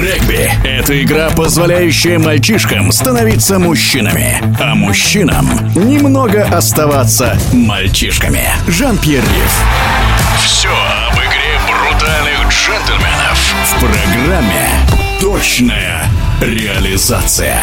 Регби – это игра, позволяющая мальчишкам становиться мужчинами, а мужчинам немного оставаться мальчишками. Жан-Пьер Риф. Все об игре брутальных джентльменов в программе «Точная реализация».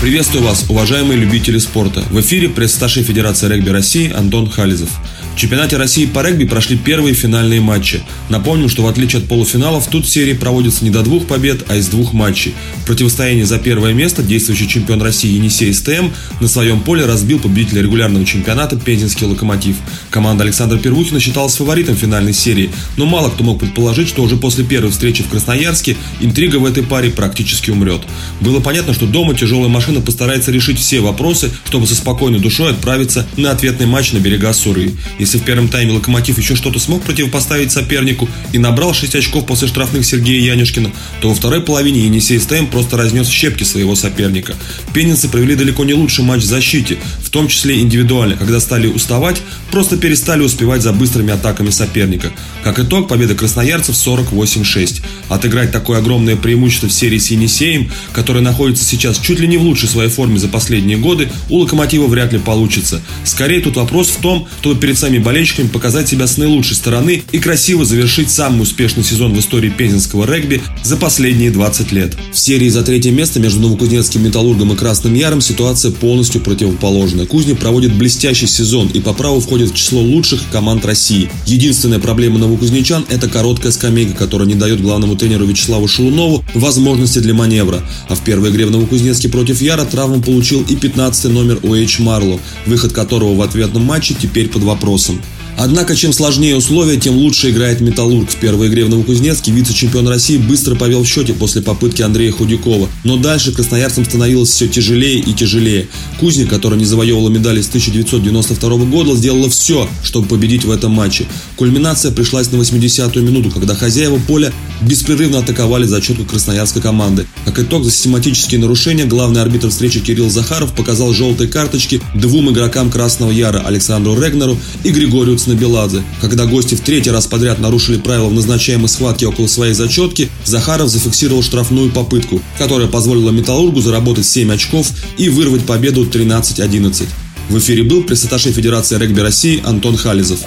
Приветствую вас, уважаемые любители спорта. В эфире пресс-старший Федерации регби России Антон Хализов. Чемпионате России по регби прошли первые финальные матчи. Напомним, что в отличие от полуфиналов, тут серии проводятся не до двух побед, а из двух матчей. В противостоянии за первое место действующий чемпион России Енисей СТМ на своем поле разбил победителя регулярного чемпионата Пензенский Локомотив. Команда Александра Первухина считалась фаворитом финальной серии, но мало кто мог предположить, что уже после первой встречи в Красноярске интрига в этой паре практически умрет. Было понятно, что дома тяжелая машина постарается решить все вопросы, чтобы со спокойной душой отправиться на ответный матч на берега Суры. Если в первом тайме Локомотив еще что-то смог противопоставить сопернику и набрал 6 очков после штрафных Сергея Янюшкина, то во второй половине Енисей СТМ просто разнес щепки своего соперника. Пенинцы провели далеко не лучший матч в защите, в том числе индивидуально, когда стали уставать, просто перестали успевать за быстрыми атаками соперника. Как итог, победа красноярцев 48-6. Отыграть такое огромное преимущество в серии с Енисеем, которая находится сейчас чуть ли не в лучшей своей форме за последние годы, у Локомотива вряд ли получится. Скорее тут вопрос в том, чтобы перед самими болельщиками показать себя с наилучшей стороны и красиво завершить самый успешный сезон в истории пензенского регби за последние 20 лет. В серии за третье место между Новокузнецким Металлургом и Красным Яром ситуация полностью противоположная. Кузня проводит блестящий сезон и по праву входит в число лучших команд России. Единственная проблема новокузнечан – это короткая скамейка, которая не дает главному тренеру Вячеславу Шелунову возможности для маневра. А в первой игре в Новокузнецке против Яра травму получил и 15 номер Уэйч Марло, выход которого в ответном матче теперь под вопросом. Однако, чем сложнее условия, тем лучше играет «Металлург». В первой игре в Новокузнецке вице-чемпион России быстро повел в счете после попытки Андрея Худякова. Но дальше красноярцам становилось все тяжелее и тяжелее. Кузник, который не завоевывала медали с 1992 года, сделала все, чтобы победить в этом матче. Кульминация пришлась на 80-ю минуту, когда хозяева поля беспрерывно атаковали зачетку красноярской команды. Как итог, за систематические нарушения главный арбитр встречи Кирилл Захаров показал желтые карточки двум игрокам Красного Яра Александру Регнеру и Григорию Цнабеладзе. Когда гости в третий раз подряд нарушили правила в назначаемой схватке около своей зачетки, Захаров зафиксировал штрафную попытку, которая позволила Металлургу заработать 7 очков и вырвать победу 13-11. В эфире был пресс Федерации регби России Антон Хализов.